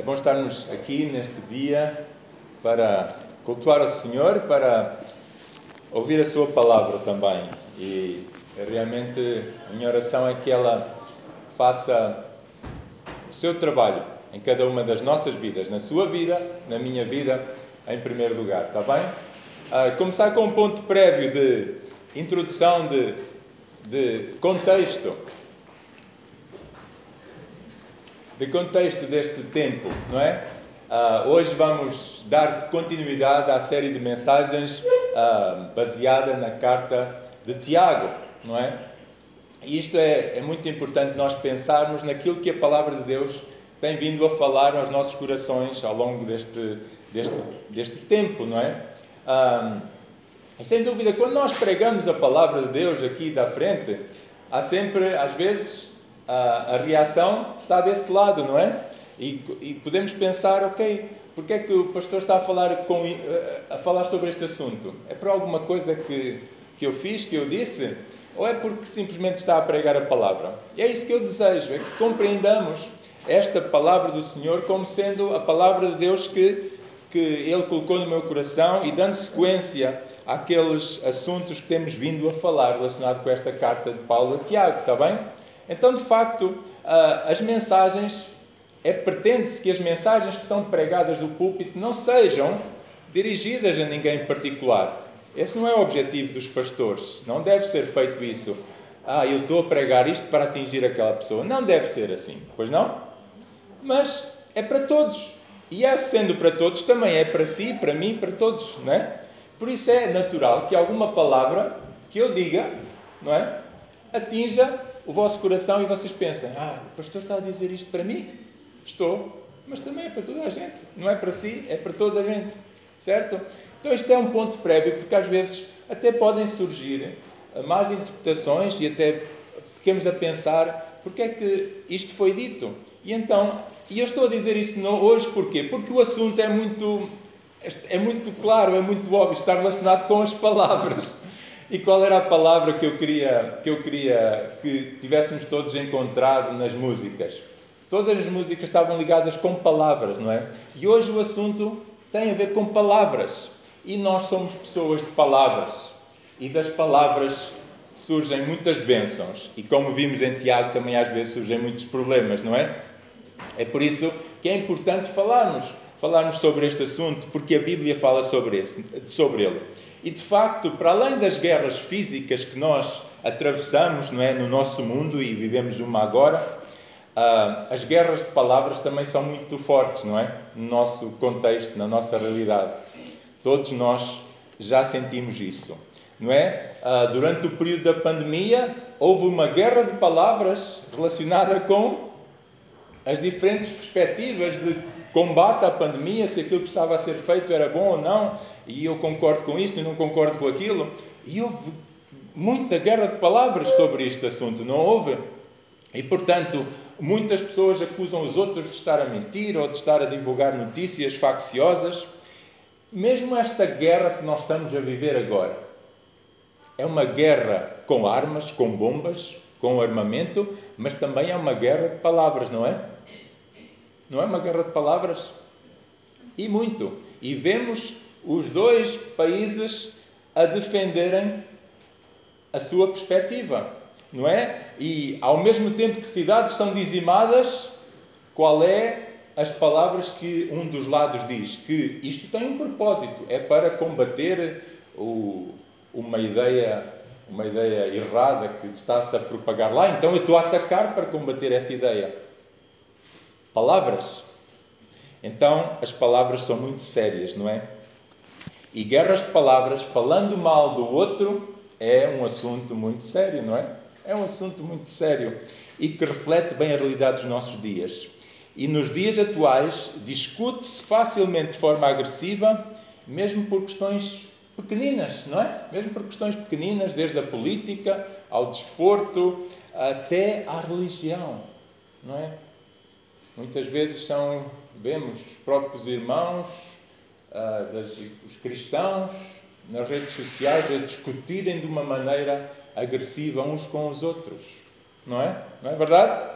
É bom estarmos aqui neste dia para cultuar o Senhor, para ouvir a Sua palavra também. E realmente a minha oração é que ela faça o seu trabalho em cada uma das nossas vidas, na sua vida, na minha vida, em primeiro lugar, está bem? Uh, começar com um ponto prévio de introdução, de, de contexto. De contexto deste tempo, não é? Uh, hoje vamos dar continuidade à série de mensagens uh, baseada na carta de Tiago, não é? E isto é, é muito importante nós pensarmos naquilo que a palavra de Deus tem vindo a falar aos nossos corações ao longo deste, deste, deste tempo, não é? Um, sem dúvida, quando nós pregamos a palavra de Deus aqui da frente, há sempre, às vezes, a, a reação está desse lado, não é? E, e, podemos pensar, ok, porque é que o pastor está a falar, com, a falar sobre este assunto? É por alguma coisa que, que eu fiz, que eu disse? Ou é porque simplesmente está a pregar a palavra? E é isso que eu desejo, é que compreendamos esta palavra do Senhor como sendo a palavra de Deus que, que Ele colocou no meu coração e dando sequência àqueles assuntos que temos vindo a falar relacionado com esta carta de Paulo a Tiago, está bem? Então, de facto, as mensagens, é pretende-se que as mensagens que são pregadas do púlpito não sejam dirigidas a ninguém em particular. Esse não é o objetivo dos pastores. Não deve ser feito isso. Ah, eu estou a pregar isto para atingir aquela pessoa. Não deve ser assim, pois não? mas é para todos. E é sendo para todos, também é para si, para mim, para todos, não é? Por isso é natural que alguma palavra que eu diga, não é? Atinja o vosso coração e vocês pensem: ah, o pastor está a dizer isto para mim? Estou, mas também é para toda a gente. Não é para si, é para toda a gente. Certo? Então, isto é um ponto prévio, porque às vezes até podem surgir más interpretações e até fiquemos a pensar porque é que isto foi dito. E então, e eu estou a dizer isto hoje porquê? Porque o assunto é muito, é muito claro, é muito óbvio, está relacionado com as palavras. E qual era a palavra que eu queria que, eu queria que tivéssemos todos encontrado nas músicas? Todas as músicas estavam ligadas com palavras, não é? E hoje o assunto tem a ver com palavras. E nós somos pessoas de palavras. E das palavras surgem muitas bênçãos. E como vimos em Tiago, também às vezes surgem muitos problemas, não é? É por isso que é importante falarmos, falarmos sobre este assunto, porque a Bíblia fala sobre, esse, sobre ele. E de facto, para além das guerras físicas que nós atravessamos não é, no nosso mundo e vivemos uma agora, Uh, as guerras de palavras também são muito fortes, não é? No nosso contexto, na nossa realidade. Todos nós já sentimos isso, não é? Uh, durante o período da pandemia, houve uma guerra de palavras relacionada com as diferentes perspectivas de combate à pandemia, se aquilo que estava a ser feito era bom ou não, e eu concordo com isto e não concordo com aquilo. E houve muita guerra de palavras sobre este assunto, não houve? E portanto, muitas pessoas acusam os outros de estar a mentir ou de estar a divulgar notícias facciosas. Mesmo esta guerra que nós estamos a viver agora é uma guerra com armas, com bombas, com armamento, mas também é uma guerra de palavras, não é? Não é uma guerra de palavras? E muito. E vemos os dois países a defenderem a sua perspectiva, não é? E ao mesmo tempo que cidades são dizimadas, qual é as palavras que um dos lados diz? Que isto tem um propósito, é para combater o, uma ideia uma ideia errada que está-se a propagar lá, então eu estou a atacar para combater essa ideia. Palavras. Então, as palavras são muito sérias, não é? E guerras de palavras, falando mal do outro, é um assunto muito sério, não é? É um assunto muito sério e que reflete bem a realidade dos nossos dias. E nos dias atuais, discute-se facilmente de forma agressiva, mesmo por questões pequeninas, não é? Mesmo por questões pequeninas, desde a política ao desporto até à religião, não é? Muitas vezes são, vemos os próprios irmãos, uh, das, os cristãos, nas redes sociais a discutirem de uma maneira agressiva uns com os outros, não é? Não é verdade?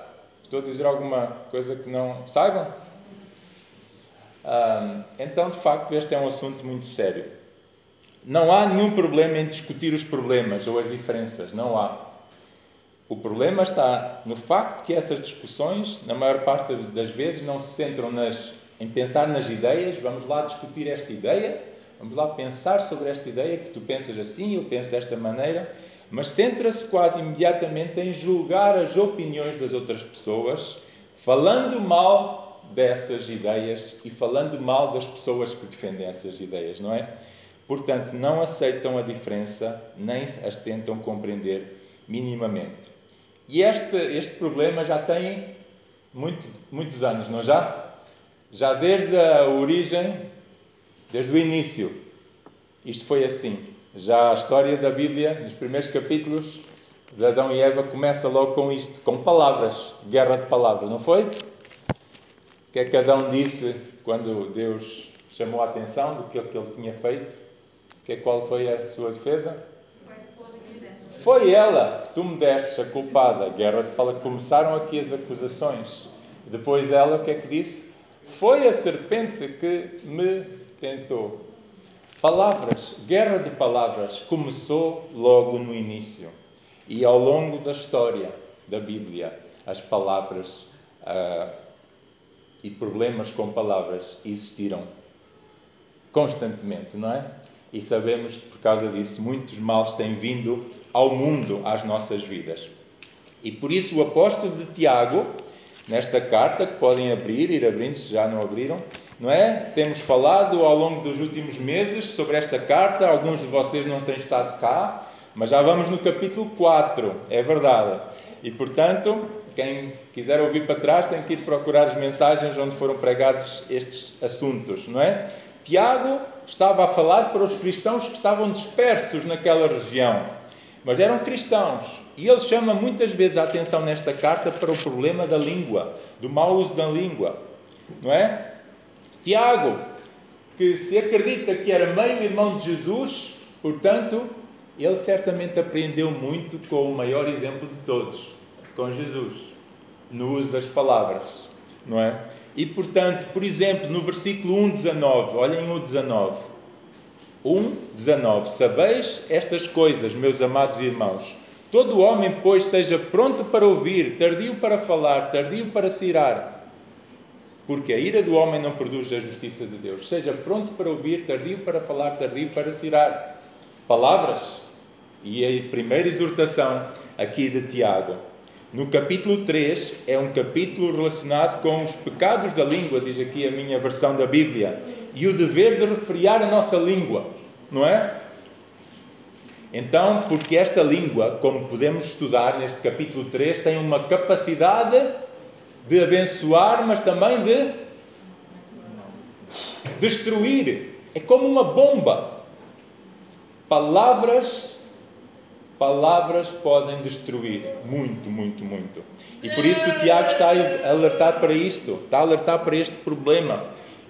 Estou a dizer alguma coisa que não saibam? então, de facto, este é um assunto muito sério. Não há nenhum problema em discutir os problemas ou as diferenças, não há. O problema está no facto que essas discussões, na maior parte das vezes, não se centram nas, em pensar nas ideias. Vamos lá discutir esta ideia, vamos lá pensar sobre esta ideia, que tu pensas assim, eu penso desta maneira, mas centra-se quase imediatamente em julgar as opiniões das outras pessoas, falando mal dessas ideias e falando mal das pessoas que defendem essas ideias, não é? Portanto, não aceitam a diferença nem as tentam compreender minimamente. E este, este problema já tem muito, muitos anos, não já? Já desde a origem, desde o início, isto foi assim. Já a história da Bíblia, nos primeiros capítulos, de Adão e Eva, começa logo com isto, com palavras, guerra de palavras, não foi? O que é que Adão disse quando Deus chamou a atenção do que ele tinha feito? Que, qual foi a sua defesa? Foi ela que tu me deste a culpada. De palavras. Começaram aqui as acusações. Depois ela, o que é que disse? Foi a serpente que me tentou. Palavras, guerra de palavras, começou logo no início. E ao longo da história da Bíblia, as palavras uh, e problemas com palavras existiram constantemente, não é? E sabemos que por causa disso muitos males têm vindo ao mundo, às nossas vidas. E por isso o apóstolo de Tiago, nesta carta, que podem abrir, ir abrindo se já não abriram, não é? Temos falado ao longo dos últimos meses sobre esta carta, alguns de vocês não têm estado cá, mas já vamos no capítulo 4, é verdade. E portanto, quem quiser ouvir para trás tem que ir procurar as mensagens onde foram pregados estes assuntos, não é? Tiago estava a falar para os cristãos que estavam dispersos naquela região, mas eram cristãos. E ele chama muitas vezes a atenção nesta carta para o problema da língua, do mau uso da língua, não é? Tiago, que se acredita que era meio irmão de Jesus, portanto, ele certamente aprendeu muito com o maior exemplo de todos, com Jesus, no uso das palavras, não é? E portanto, por exemplo, no versículo 1:19, olhem o 19. 1:19. Sabeis estas coisas, meus amados irmãos. Todo homem, pois, seja pronto para ouvir, tardio para falar, tardio para se irar. Porque a ira do homem não produz a justiça de Deus. Seja pronto para ouvir, tardio para falar, tardio para se irar. Palavras. E a primeira exortação aqui de Tiago no capítulo 3 é um capítulo relacionado com os pecados da língua, diz aqui a minha versão da Bíblia, e o dever de refriar a nossa língua, não é? Então, porque esta língua, como podemos estudar neste capítulo 3, tem uma capacidade de abençoar, mas também de destruir. É como uma bomba. Palavras Palavras podem destruir muito, muito, muito. E por isso o Tiago está a alertar para isto, está a alertar para este problema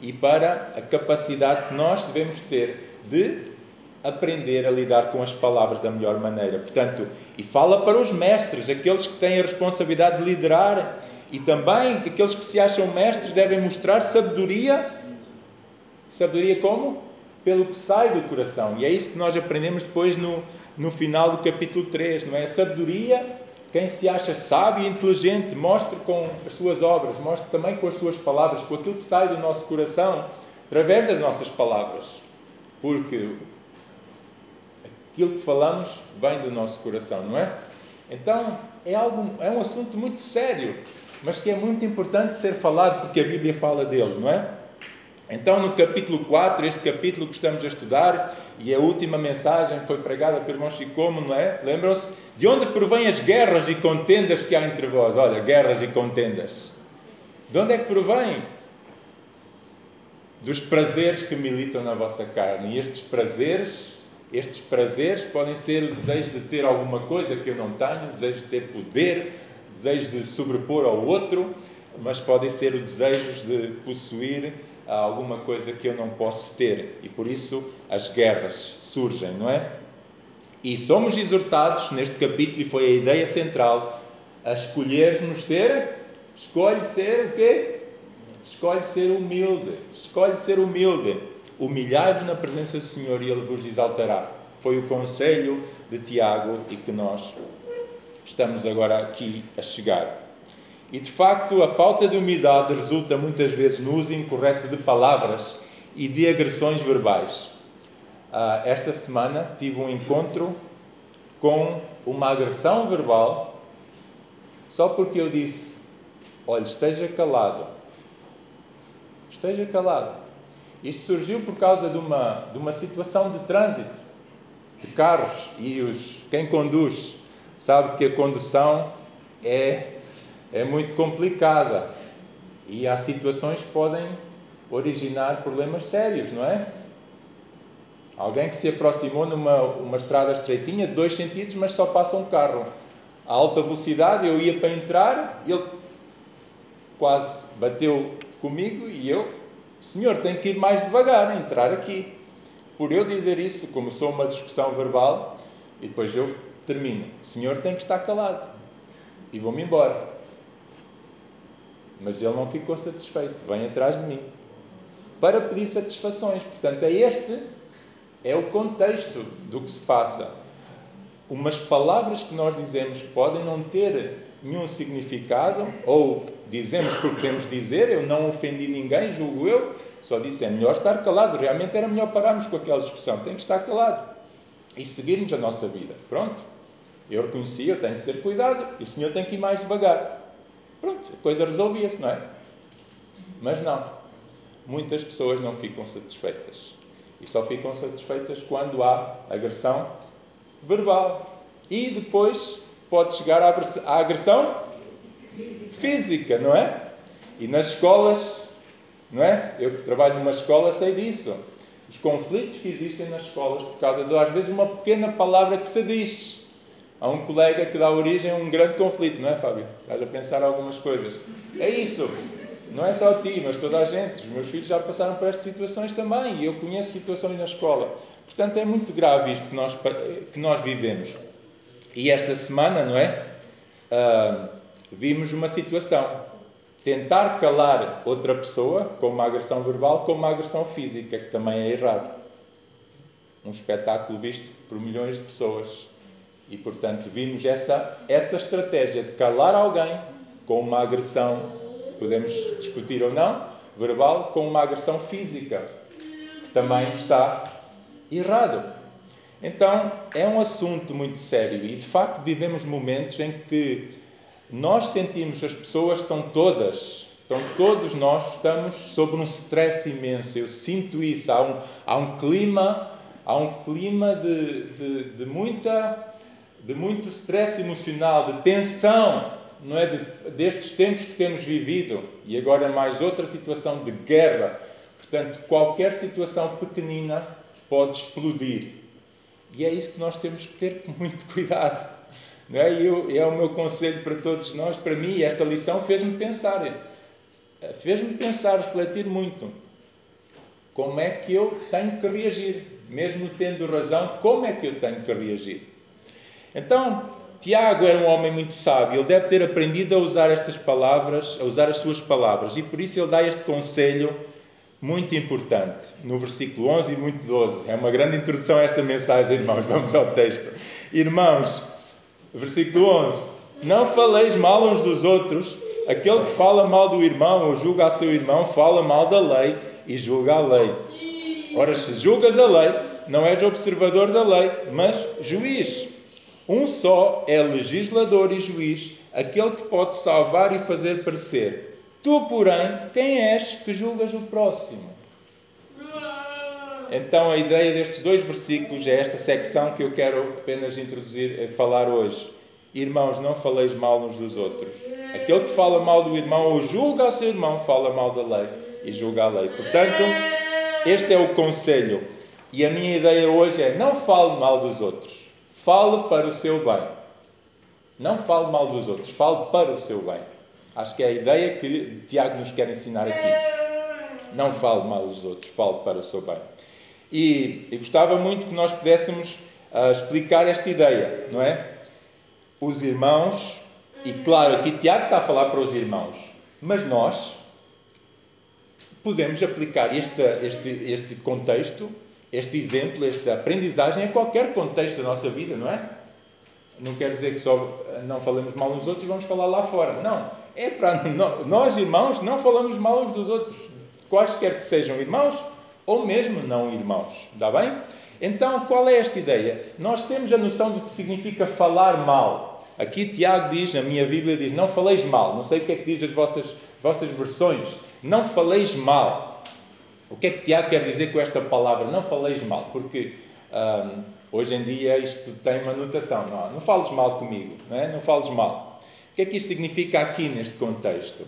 e para a capacidade que nós devemos ter de aprender a lidar com as palavras da melhor maneira. Portanto, e fala para os mestres, aqueles que têm a responsabilidade de liderar, e também que aqueles que se acham mestres devem mostrar sabedoria. Sabedoria como? Pelo que sai do coração. E é isso que nós aprendemos depois no, no final do capítulo 3, não é? A sabedoria, quem se acha sábio e inteligente, mostre com as suas obras, mostre também com as suas palavras, com aquilo que sai do nosso coração, através das nossas palavras. Porque aquilo que falamos vem do nosso coração, não é? Então, é, algo, é um assunto muito sério, mas que é muito importante ser falado porque a Bíblia fala dele, não é? Então, no capítulo 4, este capítulo que estamos a estudar, e a última mensagem foi pregada pelo irmão Chicomo, não é? Lembram-se? De onde provém as guerras e contendas que há entre vós? Olha, guerras e contendas. De onde é que provém? Dos prazeres que militam na vossa carne. E estes prazeres, estes prazeres podem ser o desejo de ter alguma coisa que eu não tenho, o desejo de ter poder, o desejo de sobrepor ao outro, mas podem ser os desejos de possuir há alguma coisa que eu não posso ter e por isso as guerras surgem, não é? E somos exortados neste capítulo, e foi a ideia central, a escolhermos ser, escolhe ser o quê? escolhe ser humilde. Escolhe ser humilde. Humilhai-vos na presença do Senhor e Ele vos exaltará. Foi o conselho de Tiago e que nós estamos agora aqui a chegar. E de facto, a falta de humildade resulta muitas vezes no uso incorreto de palavras e de agressões verbais. Uh, esta semana tive um encontro com uma agressão verbal só porque eu disse: Olha, esteja calado. Esteja calado. Isto surgiu por causa de uma, de uma situação de trânsito, de carros, e os, quem conduz sabe que a condução é, é muito complicada e há situações que podem originar problemas sérios, não é? Alguém que se aproximou numa uma estrada estreitinha, dois sentidos, mas só passa um carro a alta velocidade. Eu ia para entrar, ele quase bateu comigo e eu, senhor, tem que ir mais devagar, entrar aqui. Por eu dizer isso, começou uma discussão verbal e depois eu termino. O senhor tem que estar calado e vou-me embora. Mas ele não ficou satisfeito, vem atrás de mim para pedir satisfações. Portanto, é este é o contexto do que se passa. Umas palavras que nós dizemos que podem não ter nenhum significado, ou dizemos porque temos de dizer, eu não ofendi ninguém, julgo eu, só disse é melhor estar calado. Realmente era melhor pararmos com aquela discussão, tem que estar calado e seguirmos a nossa vida. Pronto. Eu reconheci, eu tenho que ter cuidado e o senhor tem que ir mais devagar. Pronto, a coisa resolvia-se, não é? Mas não. Muitas pessoas não ficam satisfeitas. E só ficam satisfeitas quando há agressão verbal. E depois pode chegar à agressão física, não é? E nas escolas, não é? Eu que trabalho numa escola sei disso. Os conflitos que existem nas escolas por causa de, às vezes, uma pequena palavra que se diz. Há um colega que dá origem a um grande conflito, não é, Fábio? Estás a pensar algumas coisas. É isso. Não é só ti, mas toda a gente. Os meus filhos já passaram por estas situações também e eu conheço situações na escola. Portanto, é muito grave isto que nós, que nós vivemos. E esta semana, não é? Uh, vimos uma situação. Tentar calar outra pessoa com uma agressão verbal, com uma agressão física, que também é errado. Um espetáculo visto por milhões de pessoas. E, portanto, vimos essa, essa estratégia de calar alguém com uma agressão podemos discutir ou não, verbal, com uma agressão física, que também está errado. Então, é um assunto muito sério e, de facto, vivemos momentos em que nós sentimos, as pessoas estão todas, estão todos nós, estamos sob um stress imenso. Eu sinto isso. Há um, há um clima, há um clima de, de, de muita, de muito stress emocional, de tensão não é, de, destes tempos que temos vivido e agora mais outra situação de guerra. Portanto, qualquer situação pequenina pode explodir. E é isso que nós temos que ter muito cuidado. Não é? Eu, é o meu conselho para todos nós. Para mim, esta lição fez-me pensar. Fez-me pensar, refletir muito. Como é que eu tenho que reagir? Mesmo tendo razão, como é que eu tenho que reagir? Então, Tiago era um homem muito sábio, ele deve ter aprendido a usar estas palavras, a usar as suas palavras, e por isso ele dá este conselho muito importante, no versículo 11 e muito 12. É uma grande introdução a esta mensagem, irmãos. Vamos ao texto. Irmãos, versículo 11: Não faleis mal uns dos outros, aquele que fala mal do irmão ou julga a seu irmão, fala mal da lei e julga a lei. Ora, se julgas a lei, não és observador da lei, mas juiz. Um só é legislador e juiz, aquele que pode salvar e fazer parecer. Tu, porém, quem és que julgas o próximo? Então, a ideia destes dois versículos é esta secção que eu quero apenas introduzir, eh, falar hoje. Irmãos, não faleis mal uns dos outros. Aquele que fala mal do irmão ou julga ao seu irmão, fala mal da lei e julga a lei. Portanto, este é o conselho. E a minha ideia hoje é: não fale mal dos outros. Fale para o seu bem. Não fale mal dos outros, fale para o seu bem. Acho que é a ideia que Tiago nos quer ensinar aqui. Não fale mal dos outros, fale para o seu bem. E, e gostava muito que nós pudéssemos uh, explicar esta ideia, não é? Os irmãos, e claro, aqui Tiago está a falar para os irmãos, mas nós, podemos aplicar este, este, este contexto, este exemplo, esta aprendizagem a qualquer contexto da nossa vida, não é? Não quer dizer que só não falemos mal uns outros e vamos falar lá fora. Não. É para nós, irmãos, não falamos mal uns dos outros, quaisquer que sejam irmãos ou mesmo não irmãos. Está bem? Então, qual é esta ideia? Nós temos a noção do que significa falar mal. Aqui Tiago diz, na minha Bíblia diz, não faleis mal. Não sei o que é que diz as vossas, vossas versões. Não faleis mal. O que é que Tiago quer dizer com esta palavra? Não faleis mal. Porque hum, hoje em dia isto tem uma notação. Não, não fales mal comigo. Não, é? não fales mal. O que é que isto significa aqui neste contexto?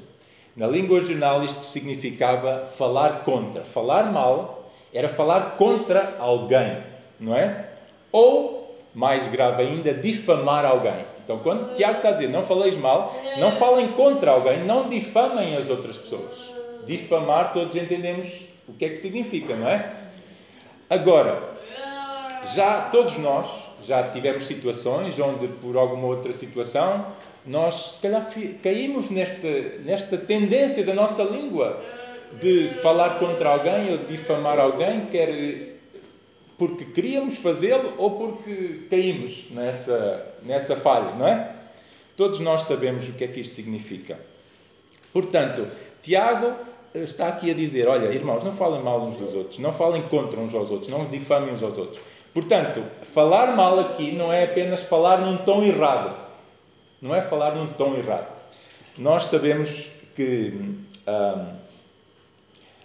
Na língua original isto significava falar contra. Falar mal era falar contra alguém, não é? Ou, mais grave ainda, difamar alguém. Então, quando Tiago está a dizer não faleis mal, não falem contra alguém, não difamem as outras pessoas. Difamar, todos entendemos o que é que significa, não é? Agora, já todos nós já tivemos situações onde, por alguma outra situação, nós se calhar caímos nesta, nesta tendência da nossa língua de falar contra alguém ou de difamar alguém, quer porque queríamos fazê-lo ou porque caímos nessa, nessa falha, não é? Todos nós sabemos o que é que isto significa. Portanto, Tiago está aqui a dizer: olha, irmãos, não falem mal uns dos outros, não falem contra uns aos outros, não difamem uns aos outros. Portanto, falar mal aqui não é apenas falar num tom errado. Não é falar num tom errado. Nós sabemos que hum,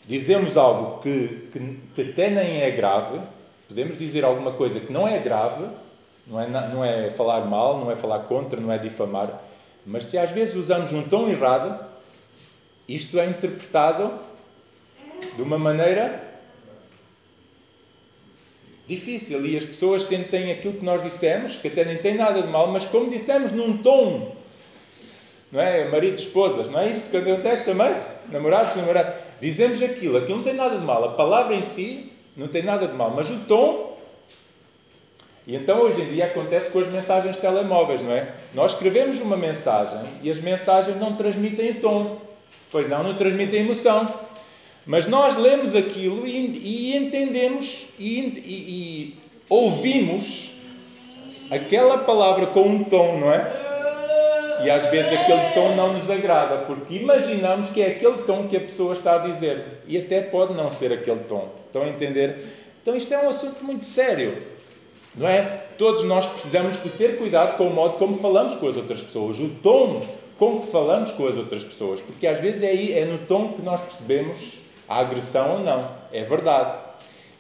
dizemos algo que, que, que até nem é grave, podemos dizer alguma coisa que não é grave, não é, não é falar mal, não é falar contra, não é difamar, mas se às vezes usamos um tom errado, isto é interpretado de uma maneira difícil e as pessoas sentem aquilo que nós dissemos, que até nem tem nada de mal, mas como dissemos num tom, não é? Marido esposas, não é isso que acontece também? Namorados, namorados. Dizemos aquilo, aquilo não tem nada de mal, a palavra em si não tem nada de mal, mas o tom. E então hoje em dia acontece com as mensagens telemóveis, não é? Nós escrevemos uma mensagem e as mensagens não transmitem tom, pois não, não transmitem emoção. Mas nós lemos aquilo e, e entendemos e, e, e, ouvimos aquela palavra com um tom, não é? E às vezes aquele tom não nos agrada, porque imaginamos que é aquele tom que a pessoa está a dizer. E até pode não ser aquele tom. Estão a entender? Então isto é um assunto muito sério. Não é? Todos nós precisamos de ter cuidado com o modo como falamos com as outras pessoas, o tom com que falamos com as outras pessoas, porque às vezes é aí, é no tom que nós percebemos a agressão ou não. É verdade.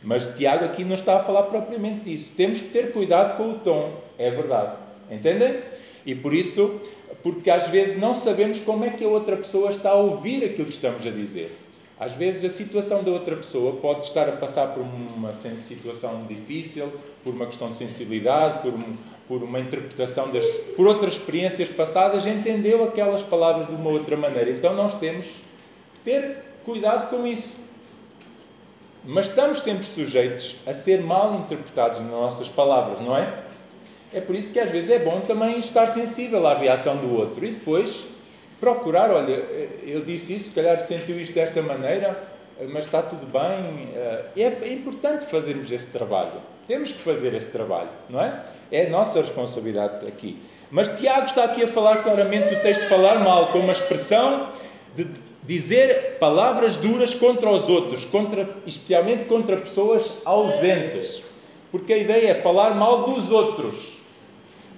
Mas Tiago aqui não está a falar propriamente disso. Temos que ter cuidado com o tom. É verdade. Entendem? E por isso, porque às vezes não sabemos como é que a outra pessoa está a ouvir aquilo que estamos a dizer. Às vezes a situação da outra pessoa pode estar a passar por uma situação difícil, por uma questão de sensibilidade, por, um, por uma interpretação das, por outras experiências passadas, entendeu aquelas palavras de uma outra maneira. Então nós temos que ter Cuidado com isso. Mas estamos sempre sujeitos a ser mal interpretados nas nossas palavras, não é? É por isso que às vezes é bom também estar sensível à reação do outro e depois procurar, olha, eu disse isso, se calhar sentiu isto desta maneira, mas está tudo bem. É, é importante fazermos esse trabalho. Temos que fazer esse trabalho, não é? É a nossa responsabilidade aqui. Mas Tiago está aqui a falar claramente do texto falar mal, com uma expressão de dizer palavras duras contra os outros, contra, especialmente contra pessoas ausentes. Porque a ideia é falar mal dos outros.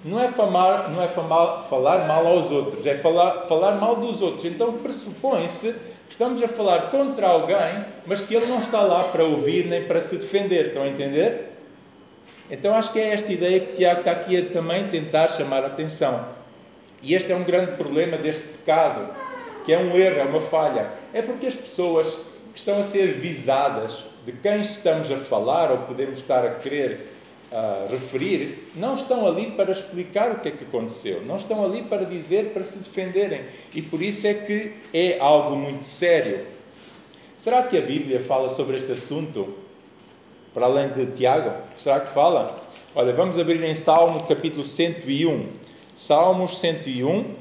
Não é, famar, não é famar, falar mal aos outros, é falar, falar mal dos outros. Então pressupõe-se que estamos a falar contra alguém, mas que ele não está lá para ouvir nem para se defender. Estão a entender? Então acho que é esta ideia que Tiago está aqui a também tentar chamar a atenção. E este é um grande problema deste pecado que é um erro, é uma falha. É porque as pessoas que estão a ser visadas, de quem estamos a falar ou podemos estar a querer uh, referir, não estão ali para explicar o que é que aconteceu, não estão ali para dizer, para se defenderem. E por isso é que é algo muito sério. Será que a Bíblia fala sobre este assunto? Para além de Tiago? Será que fala? Olha, vamos abrir em Salmo capítulo 101. Salmos 101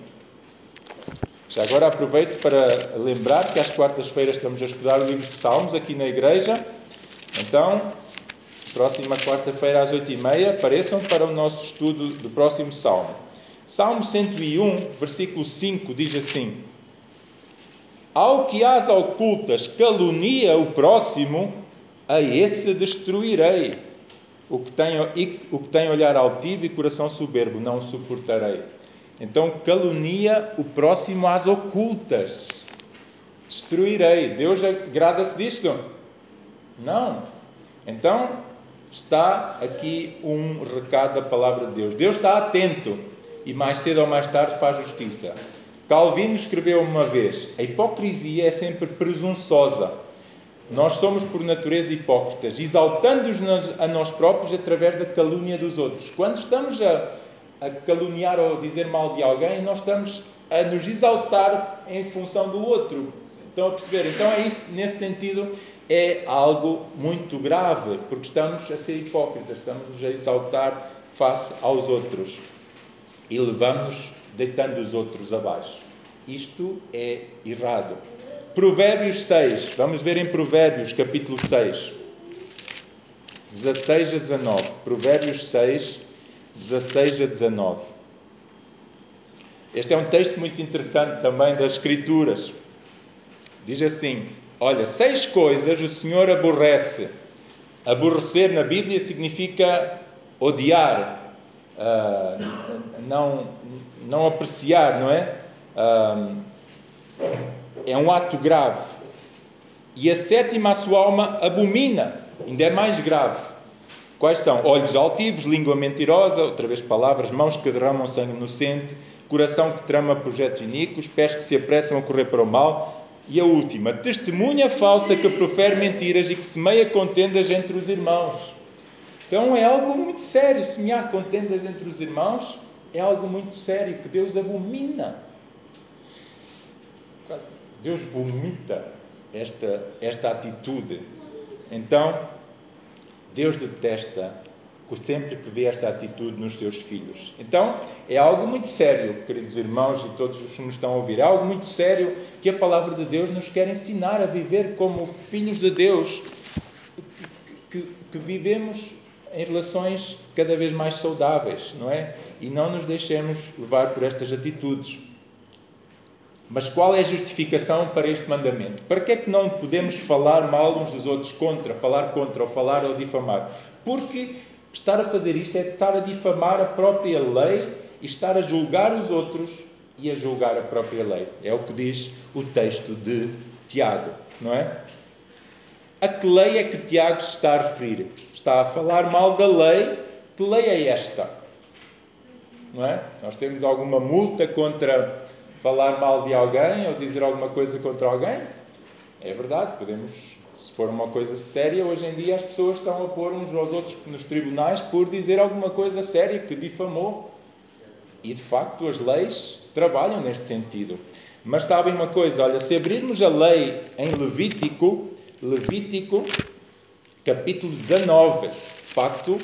Já agora aproveito para lembrar que às quartas-feiras estamos a estudar o livro de Salmos aqui na igreja. Então, próxima quarta-feira às oito e meia, apareçam para o nosso estudo do próximo Salmo. Salmo 101, versículo 5, diz assim: Ao que às ocultas calunia o próximo, a esse destruirei. O que tem, o que tem olhar altivo e coração soberbo, não suportarei. Então, calunia o próximo às ocultas. Destruirei. Deus agrada-se disto? Não. Então, está aqui um recado da palavra de Deus. Deus está atento e mais cedo ou mais tarde faz justiça. Calvino escreveu uma vez: a hipocrisia é sempre presunçosa. Nós somos, por natureza, hipócritas, exaltando-nos a nós próprios através da calúnia dos outros. Quando estamos a, a caluniar ou dizer mal de alguém, nós estamos a nos exaltar em função do outro. Estão a perceber? Então é isso, nesse sentido, é algo muito grave, porque estamos a ser hipócritas, estamos a exaltar face aos outros e levamos deitando os outros abaixo. Isto é errado. Provérbios 6, vamos ver em Provérbios capítulo 6, 16 a 19. Provérbios 6, 16 a 19. Este é um texto muito interessante também das Escrituras. Diz assim: Olha, seis coisas o Senhor aborrece. Aborrecer na Bíblia significa odiar, uh, não, não apreciar, não é? Uh, é um ato grave. E a sétima, a sua alma abomina, ainda é mais grave. Quais são? Olhos altivos, língua mentirosa, outra vez palavras, mãos que derramam sangue inocente, coração que trama projetos iníquos, pés que se apressam a correr para o mal, e a última, testemunha falsa que profere mentiras e que semeia contendas entre os irmãos. Então é algo muito sério. Semear contendas entre os irmãos é algo muito sério que Deus abomina. Deus vomita esta, esta atitude. Então, Deus detesta sempre que vê esta atitude nos seus filhos. Então, é algo muito sério, queridos irmãos e todos os que nos estão a ouvir, é algo muito sério que a palavra de Deus nos quer ensinar a viver como filhos de Deus, que, que vivemos em relações cada vez mais saudáveis, não é? E não nos deixemos levar por estas atitudes. Mas qual é a justificação para este mandamento? Para que é que não podemos falar mal uns dos outros contra, falar contra ou falar ou difamar? Porque Estar a fazer isto é estar a difamar a própria lei e estar a julgar os outros e a julgar a própria lei. É o que diz o texto de Tiago, não é? A que lei é que Tiago se está a referir? Está a falar mal da lei. Que lei é esta? Não é? Nós temos alguma multa contra falar mal de alguém ou dizer alguma coisa contra alguém? É verdade, podemos se for uma coisa séria, hoje em dia as pessoas estão a pôr uns aos outros nos tribunais por dizer alguma coisa séria que difamou. E de facto as leis trabalham neste sentido. Mas sabem uma coisa, olha, se abrirmos a lei em Levítico, Levítico, capítulo 19, de facto,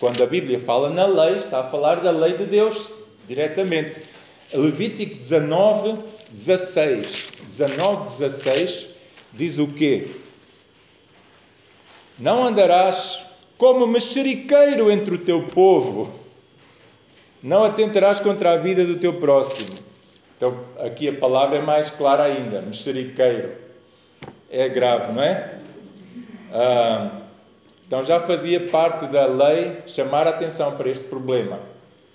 quando a Bíblia fala na lei, está a falar da lei de Deus diretamente. Levítico 19, 16. 19, 16 diz o quê? Não andarás como mexeriqueiro entre o teu povo. Não atentarás contra a vida do teu próximo. Então, aqui a palavra é mais clara ainda: mexeriqueiro. É grave, não é? Ah, então, já fazia parte da lei chamar a atenção para este problema,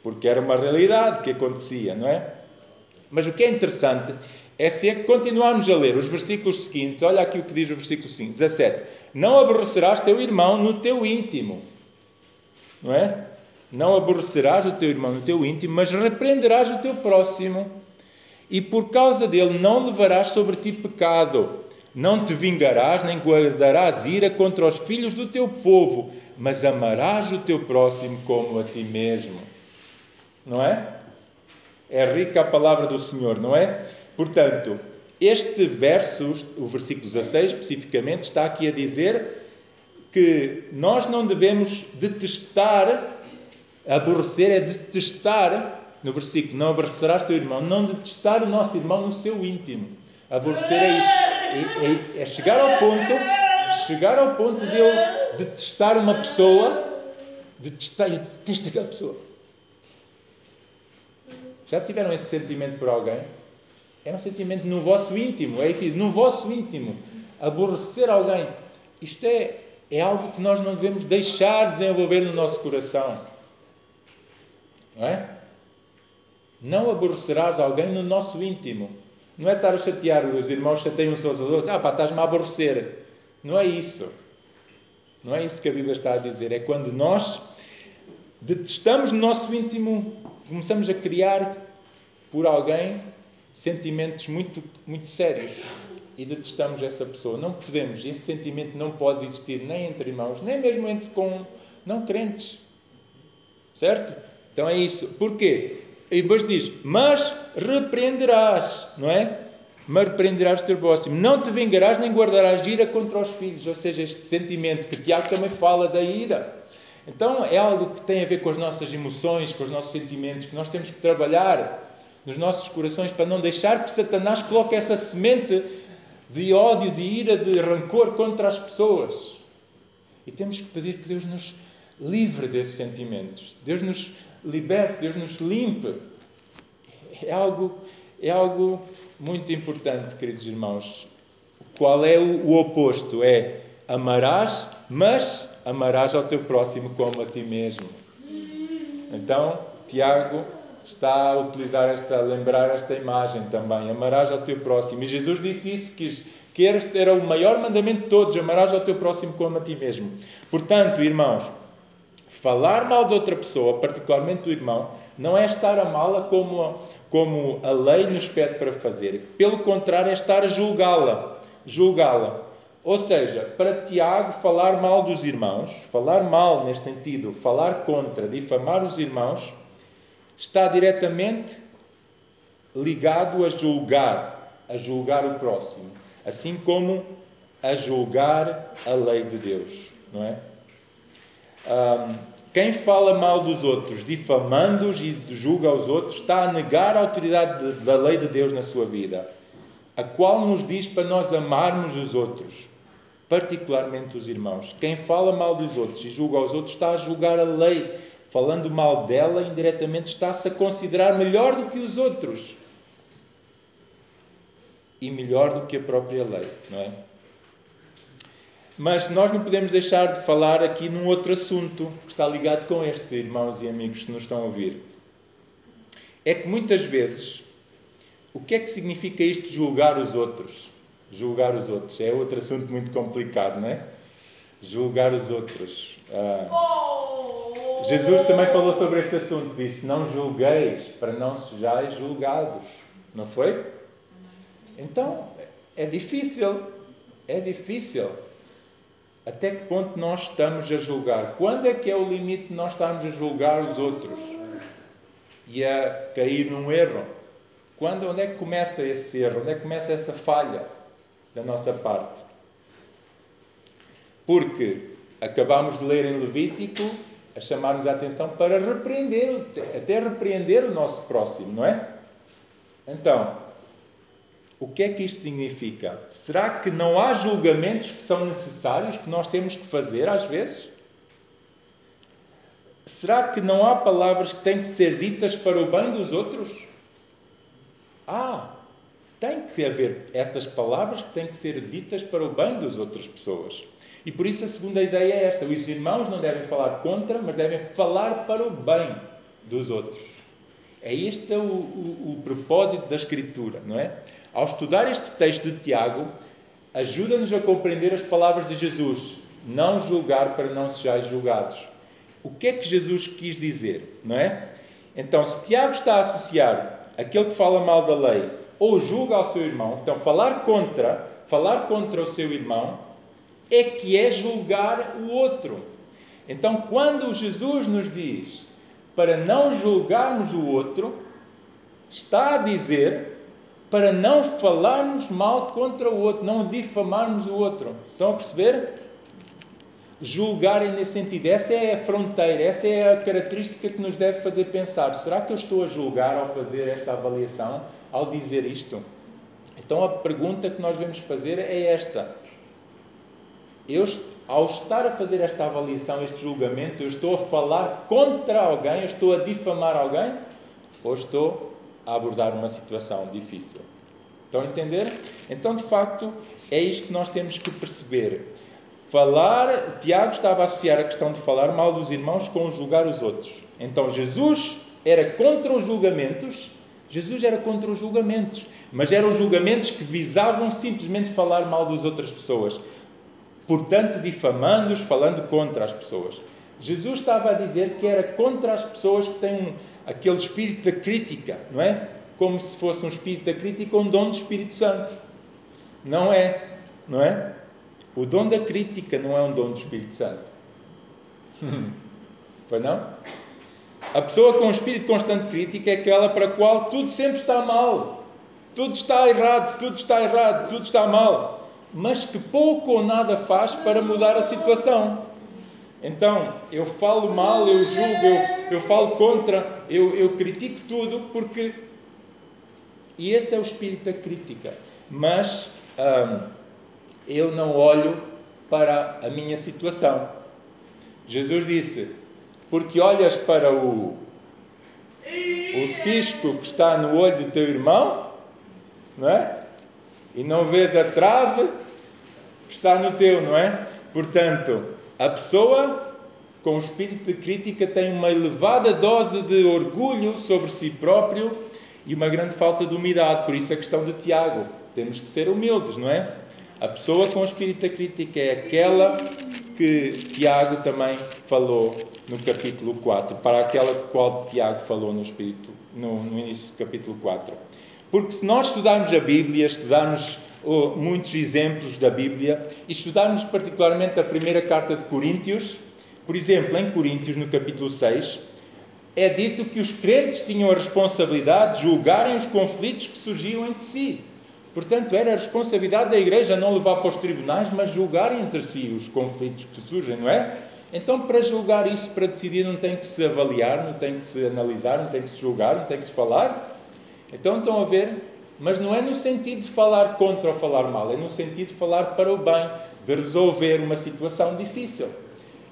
porque era uma realidade que acontecia, não é? Mas o que é interessante é se continuarmos a ler os versículos seguintes, olha aqui o que diz o versículo 5, 17. Não aborrecerás teu irmão no teu íntimo. Não é? Não aborrecerás o teu irmão no teu íntimo, mas repreenderás o teu próximo. E por causa dele não levarás sobre ti pecado. Não te vingarás, nem guardarás ira contra os filhos do teu povo, mas amarás o teu próximo como a ti mesmo. Não é? É rica a palavra do Senhor, não é? Portanto, este verso, o versículo 16 especificamente, está aqui a dizer que nós não devemos detestar, aborrecer é detestar no versículo: Não aborrecerás teu irmão, não detestar o nosso irmão no seu íntimo. Aborrecer é isto. É, é, é chegar ao ponto, chegar ao ponto de eu detestar uma pessoa, detestar, eu detesto aquela pessoa. Já tiveram esse sentimento por alguém? É um sentimento no vosso íntimo, é aqui, no vosso íntimo. Aborrecer alguém. Isto é, é algo que nós não devemos deixar desenvolver no nosso coração. Não é? Não aborrecerás alguém no nosso íntimo. Não é estar a chatear, os irmãos chateiam uns aos outros. Ah, pá, estás-me a aborrecer. Não é isso. Não é isso que a Bíblia está a dizer. É quando nós detestamos no nosso íntimo, começamos a criar por alguém sentimentos muito, muito sérios e detestamos essa pessoa. Não podemos, esse sentimento não pode existir nem entre irmãos, nem mesmo entre com não crentes. Certo? Então é isso. Porquê? E depois diz: Mas repreenderás, não é? Mas repreenderás o teu próximo. Não te vingarás nem guardarás ira contra os filhos. Ou seja, este sentimento que Tiago também fala da ira. Então é algo que tem a ver com as nossas emoções, com os nossos sentimentos, que nós temos que trabalhar nos nossos corações para não deixar que Satanás coloque essa semente de ódio, de ira, de rancor contra as pessoas. E temos que pedir que Deus nos livre desses sentimentos. Deus nos liberte, Deus nos limpe. É algo, é algo muito importante, queridos irmãos. Qual é o, o oposto? É amarás, mas amarás ao teu próximo como a ti mesmo. Então, Tiago está a utilizar esta, a lembrar esta imagem também. Amarás ao teu próximo. E Jesus disse isso, que, que era o maior mandamento de todos: amarás ao teu próximo como a ti mesmo. Portanto, irmãos, falar mal de outra pessoa, particularmente do irmão, não é estar a mala como, como a lei nos pede para fazer. Pelo contrário, é estar a julgá-la. Julgá-la. Ou seja, para Tiago, falar mal dos irmãos, falar mal neste sentido, falar contra, difamar os irmãos, está diretamente ligado a julgar, a julgar o próximo, assim como a julgar a lei de Deus, não é? Um, quem fala mal dos outros, difamando-os e julga os outros, está a negar a autoridade de, da lei de Deus na sua vida, a qual nos diz para nós amarmos os outros, particularmente os irmãos. Quem fala mal dos outros e julga os outros está a julgar a lei falando mal dela, indiretamente está-se a considerar melhor do que os outros e melhor do que a própria lei, não é? Mas nós não podemos deixar de falar aqui num outro assunto que está ligado com este, irmãos e amigos que nos estão a ouvir. É que muitas vezes, o que é que significa isto julgar os outros? Julgar os outros é outro assunto muito complicado, não é? Julgar os outros. Ah, Jesus também falou sobre este assunto, disse: Não julgueis para não sejais julgados. Não foi? Então, é difícil. É difícil. Até que ponto nós estamos a julgar? Quando é que é o limite de nós estarmos a julgar os outros e a cair num erro? Quando, onde é que começa esse erro? Onde é que começa essa falha da nossa parte? Porque acabamos de ler em Levítico a chamar-nos a atenção para repreender, até repreender o nosso próximo, não é? Então, o que é que isto significa? Será que não há julgamentos que são necessários, que nós temos que fazer às vezes? Será que não há palavras que têm que ser ditas para o bem dos outros? Ah, tem que haver essas palavras que têm que ser ditas para o bem das outras pessoas. E por isso a segunda ideia é esta: os irmãos não devem falar contra, mas devem falar para o bem dos outros. É este o, o, o propósito da Escritura, não é? Ao estudar este texto de Tiago, ajuda-nos a compreender as palavras de Jesus: não julgar para não sejais julgados. O que é que Jesus quis dizer, não é? Então, se Tiago está a associar aquele que fala mal da lei ou julga ao seu irmão, então falar contra, falar contra o seu irmão é que é julgar o outro. Então, quando Jesus nos diz para não julgarmos o outro, está a dizer para não falarmos mal contra o outro, não difamarmos o outro. Estão a perceber? Julgarem nesse sentido. Essa é a fronteira, essa é a característica que nos deve fazer pensar: será que eu estou a julgar ao fazer esta avaliação, ao dizer isto? Então a pergunta que nós devemos fazer é esta: eu, ao estar a fazer esta avaliação, este julgamento, eu estou a falar contra alguém, eu estou a difamar alguém, ou estou a abordar uma situação difícil? Estão a entender? Então, de facto, é isto que nós temos que perceber. Falar, Tiago estava a associar a questão de falar mal dos irmãos com julgar os outros. Então, Jesus era contra os julgamentos, Jesus era contra os julgamentos, mas eram julgamentos que visavam simplesmente falar mal das outras pessoas, portanto, difamando-os, falando contra as pessoas. Jesus estava a dizer que era contra as pessoas que têm aquele espírito da crítica, não é? como se fosse um espírito da crítica um dom do Espírito Santo. Não é, não é? O dom da crítica não é um dom do Espírito Santo. Pois não? A pessoa com um espírito de constante crítica é aquela para a qual tudo sempre está mal. Tudo está errado, tudo está errado, tudo está mal. Mas que pouco ou nada faz para mudar a situação. Então, eu falo mal, eu julgo, eu, eu falo contra, eu, eu critico tudo porque e esse é o espírito da crítica. Mas hum, eu não olho para a minha situação. Jesus disse: Porque olhas para o, o cisco que está no olho do teu irmão, não é? E não vês a trave que está no teu, não é? Portanto, a pessoa com o espírito de crítica tem uma elevada dose de orgulho sobre si próprio e uma grande falta de humildade. Por isso a questão de Tiago. Temos que ser humildes, não é? A pessoa com espírito crítica é aquela que Tiago também falou no capítulo 4, para aquela qual Tiago falou no, espírito, no, no início do capítulo 4. Porque se nós estudarmos a Bíblia, estudarmos oh, muitos exemplos da Bíblia, e estudarmos particularmente a primeira carta de Coríntios, por exemplo, em Coríntios, no capítulo 6, é dito que os crentes tinham a responsabilidade de julgarem os conflitos que surgiam entre si. Portanto, era a responsabilidade da igreja não levar para os tribunais, mas julgar entre si os conflitos que surgem, não é? Então, para julgar isso, para decidir, não tem que se avaliar, não tem que se analisar, não tem que se julgar, não tem que se falar. Então, estão a ver? Mas não é no sentido de falar contra ou falar mal, é no sentido de falar para o bem, de resolver uma situação difícil.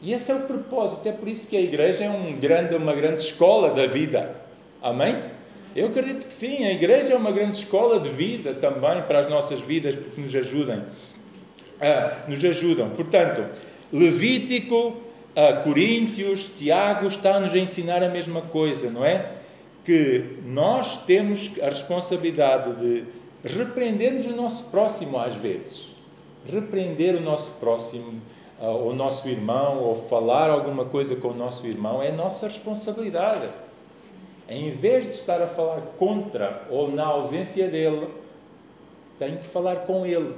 E esse é o propósito, é por isso que a igreja é um grande, uma grande escola da vida. Amém? Eu acredito que sim, a igreja é uma grande escola de vida também para as nossas vidas, porque nos ajudam. Ah, nos ajudam. Portanto, Levítico, ah, Coríntios, Tiago está-nos a ensinar a mesma coisa, não é? Que nós temos a responsabilidade de repreendermos o nosso próximo às vezes. Repreender o nosso próximo o nosso irmão ou falar alguma coisa com o nosso irmão é nossa responsabilidade. Em vez de estar a falar contra ou na ausência dele, tenho que falar com ele.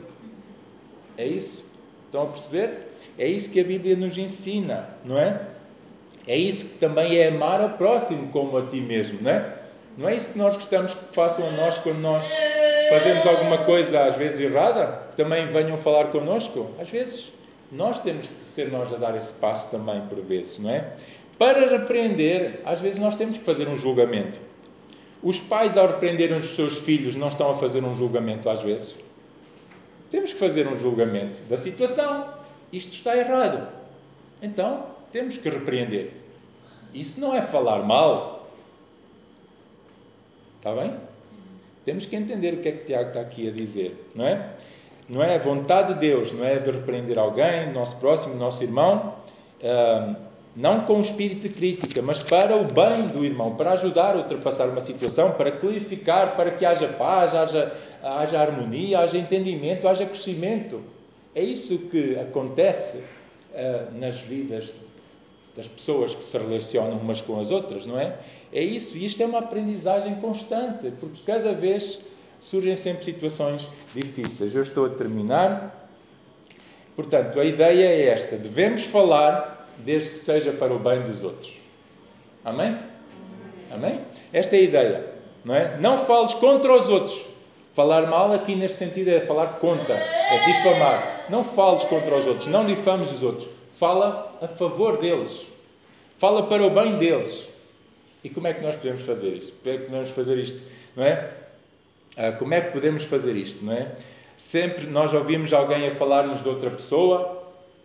É isso? Estão a perceber? É isso que a Bíblia nos ensina, não é? É isso que também é amar ao próximo como a ti mesmo, não é? Não é isso que nós gostamos que façam a nós quando nós fazemos alguma coisa às vezes errada? Que também venham falar connosco? Às vezes nós temos que ser nós a dar esse passo também por vezes, não é? Para repreender, às vezes nós temos que fazer um julgamento. Os pais, ao repreenderem os seus filhos, não estão a fazer um julgamento às vezes. Temos que fazer um julgamento da situação. Isto está errado. Então, temos que repreender. Isso não é falar mal. Está bem? Temos que entender o que é que Tiago está aqui a dizer, não é? não é? A vontade de Deus não é de repreender alguém, nosso próximo, nosso irmão, não com espírito de crítica, mas para o bem do irmão, para ajudar a ultrapassar uma situação, para clarificar, para que haja paz, haja, haja harmonia, haja entendimento, haja crescimento. É isso que acontece uh, nas vidas das pessoas que se relacionam umas com as outras, não é? É isso, e isto é uma aprendizagem constante, porque cada vez surgem sempre situações difíceis. Eu estou a terminar. Portanto, a ideia é esta: devemos falar desde que seja para o bem dos outros. Amém? Amém? Esta é a ideia, não é? Não fales contra os outros. Falar mal aqui neste sentido é falar contra, é difamar. Não fales contra os outros, não difames os outros. fala a favor deles, fala para o bem deles. E como é que nós podemos fazer isso? Como é que podemos fazer isto? Não é? Ah, como é que podemos fazer isto? Não é? Sempre nós ouvimos alguém a falar-nos de outra pessoa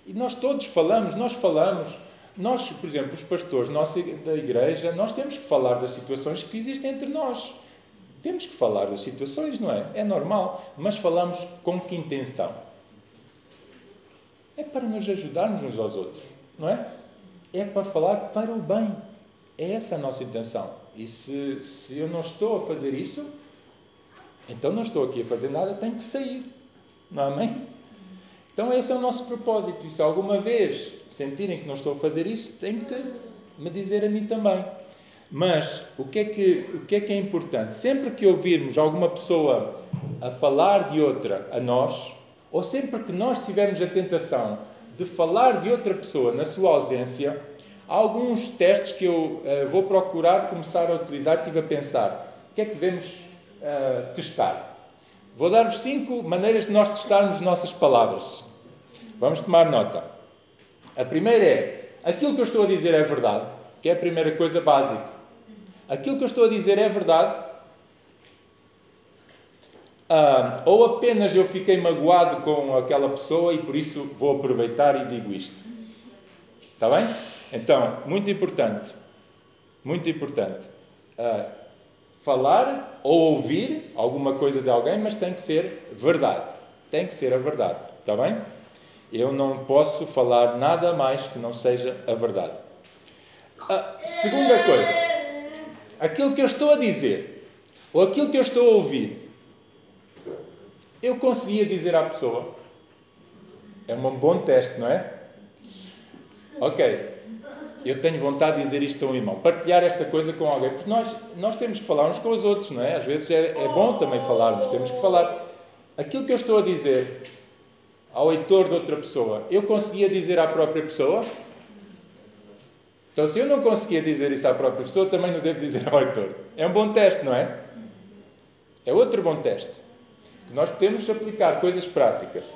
e nós todos falamos, nós falamos. Nós, por exemplo, os pastores nossa, da igreja, nós temos que falar das situações que existem entre nós. Temos que falar das situações, não é? É normal. Mas falamos com que intenção? É para nos ajudarmos uns aos outros, não é? É para falar para o bem. É essa a nossa intenção. E se, se eu não estou a fazer isso, então não estou aqui a fazer nada, tenho que sair. Não é amém? Então esse é o nosso propósito. E se alguma vez sentirem que não estou a fazer isso, têm que me dizer a mim também. Mas o que, é que, o que é que é importante? Sempre que ouvirmos alguma pessoa a falar de outra a nós, ou sempre que nós tivermos a tentação de falar de outra pessoa na sua ausência, há alguns testes que eu uh, vou procurar começar a utilizar. Estive a pensar, o que é que devemos uh, testar? Vou dar-vos cinco maneiras de nós testarmos nossas palavras. Vamos tomar nota. A primeira é: aquilo que eu estou a dizer é verdade, que é a primeira coisa básica. Aquilo que eu estou a dizer é verdade, ah, ou apenas eu fiquei magoado com aquela pessoa e por isso vou aproveitar e digo isto. Está bem? Então, muito importante, muito importante, ah, falar ou ouvir alguma coisa de alguém, mas tem que ser verdade. Tem que ser a verdade. Está bem? Eu não posso falar nada mais que não seja a verdade. A segunda coisa, aquilo que eu estou a dizer, ou aquilo que eu estou a ouvir, eu conseguia dizer à pessoa. É um bom teste, não é? Ok, eu tenho vontade de dizer isto a um irmão, partilhar esta coisa com alguém, porque nós, nós temos que falar uns com os outros, não é? Às vezes é, é bom também falarmos, temos que falar. Aquilo que eu estou a dizer ao leitor de outra pessoa, eu conseguia dizer à própria pessoa? Então, se eu não conseguia dizer isso à própria pessoa, também não devo dizer ao leitor. É um bom teste, não é? É outro bom teste. Nós podemos aplicar coisas práticas.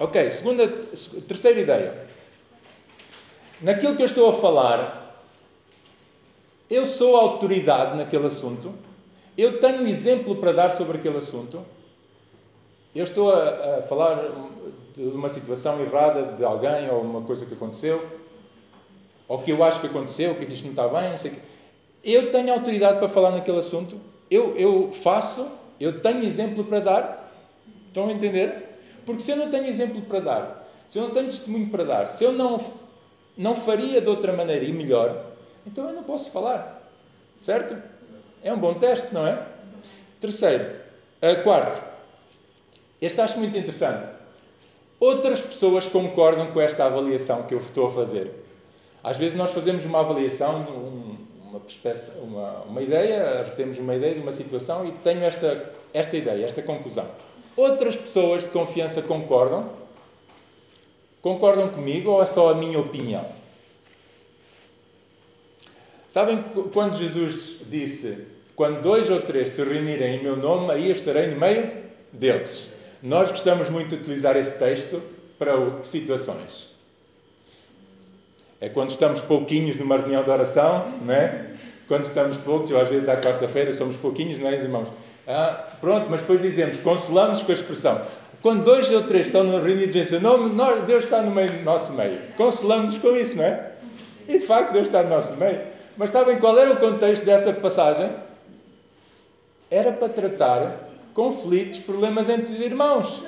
Ok, segunda, terceira ideia. Naquilo que eu estou a falar, eu sou autoridade naquele assunto, eu tenho exemplo para dar sobre aquele assunto, eu estou a, a falar de uma situação errada de alguém ou uma coisa que aconteceu, ou que eu acho que aconteceu, que isto não está bem, não sei o. Eu tenho autoridade para falar naquele assunto, eu, eu faço eu tenho exemplo para dar. Estão a entender? Porque se eu não tenho exemplo para dar, se eu não tenho testemunho para dar, se eu não, não faria de outra maneira e melhor, então eu não posso falar. Certo? É um bom teste, não é? Terceiro. Uh, quarto. Este acho muito interessante. Outras pessoas concordam com esta avaliação que eu estou a fazer. Às vezes nós fazemos uma avaliação, um, uma, uma, uma ideia, temos uma ideia de uma situação e tenho esta, esta ideia, esta conclusão. Outras pessoas de confiança concordam? Concordam comigo ou é só a minha opinião? Sabem quando Jesus disse: Quando dois ou três se reunirem em meu nome, aí eu estarei no meio deles. Nós gostamos muito de utilizar esse texto para situações. É quando estamos pouquinhos numa reunião de oração, não é? Quando estamos poucos, ou às vezes à quarta-feira somos pouquinhos, não é, irmãos? Ah, pronto, mas depois dizemos, consolamos com a expressão. Quando dois ou três estão reunidos em seu nome, Deus está no meio nosso meio. Consolamos-nos com isso, não é? E de facto Deus está no nosso meio. Mas sabem qual era o contexto dessa passagem? Era para tratar conflitos, problemas entre os irmãos.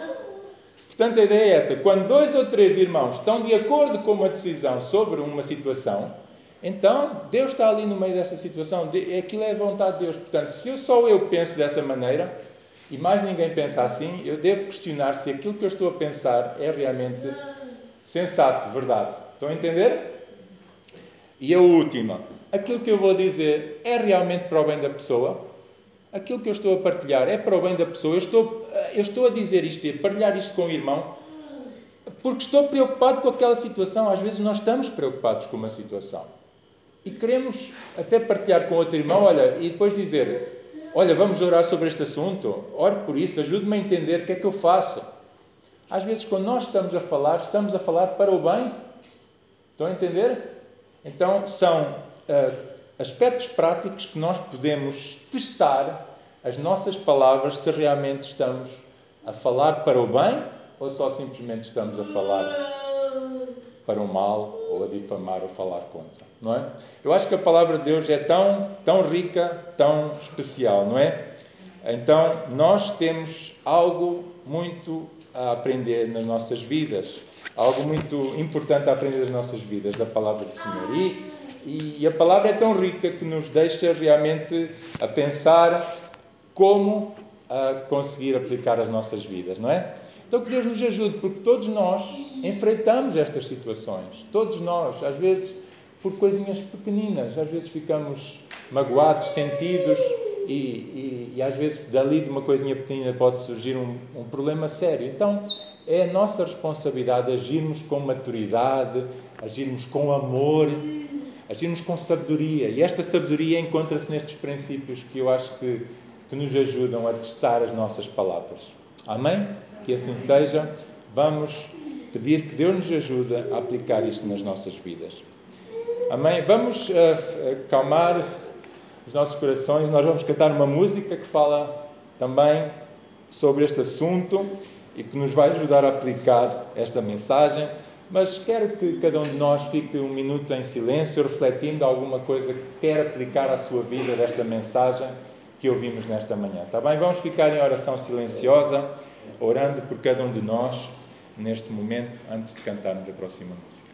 Portanto, a ideia é essa: quando dois ou três irmãos estão de acordo com uma decisão sobre uma situação, então Deus está ali no meio dessa situação. Aquilo é a vontade de Deus. Portanto, se eu, só eu penso dessa maneira e mais ninguém pensa assim, eu devo questionar se aquilo que eu estou a pensar é realmente sensato, verdade. Estão a entender? E a última: aquilo que eu vou dizer é realmente para o bem da pessoa? Aquilo que eu estou a partilhar é para o bem da pessoa. Eu estou, eu estou a dizer isto e a partilhar isto com o irmão porque estou preocupado com aquela situação. Às vezes nós estamos preocupados com uma situação e queremos até partilhar com outro irmão, olha, e depois dizer: Olha, vamos orar sobre este assunto, ore por isso, ajude-me a entender o que é que eu faço. Às vezes, quando nós estamos a falar, estamos a falar para o bem Estão a entender? Então, são uh, aspectos práticos que nós podemos testar as nossas palavras se realmente estamos a falar para o bem ou só simplesmente estamos a falar para o mal ou a difamar ou falar contra, não é? Eu acho que a palavra de Deus é tão, tão rica, tão especial, não é? Então, nós temos algo muito a aprender nas nossas vidas, algo muito importante a aprender nas nossas vidas da palavra do Senhor. E, e a palavra é tão rica que nos deixa realmente a pensar como a conseguir aplicar as nossas vidas, não é? Então que Deus nos ajude, porque todos nós enfrentamos estas situações. Todos nós, às vezes por coisinhas pequeninas, às vezes ficamos magoados, sentidos e, e, e às vezes dali de uma coisinha pequenina pode surgir um, um problema sério. Então é a nossa responsabilidade agirmos com maturidade, agirmos com amor, agirmos com sabedoria. E esta sabedoria encontra-se nestes princípios que eu acho que, que nos ajudam a testar as nossas palavras. Amém? que assim seja, vamos pedir que Deus nos ajude a aplicar isto nas nossas vidas. Amém? Vamos uh, acalmar os nossos corações. Nós vamos cantar uma música que fala também sobre este assunto e que nos vai ajudar a aplicar esta mensagem. Mas quero que cada um de nós fique um minuto em silêncio, refletindo alguma coisa que quer aplicar à sua vida desta mensagem que ouvimos nesta manhã. Está bem? Vamos ficar em oração silenciosa orando por cada um de nós neste momento, antes de cantarmos a próxima música.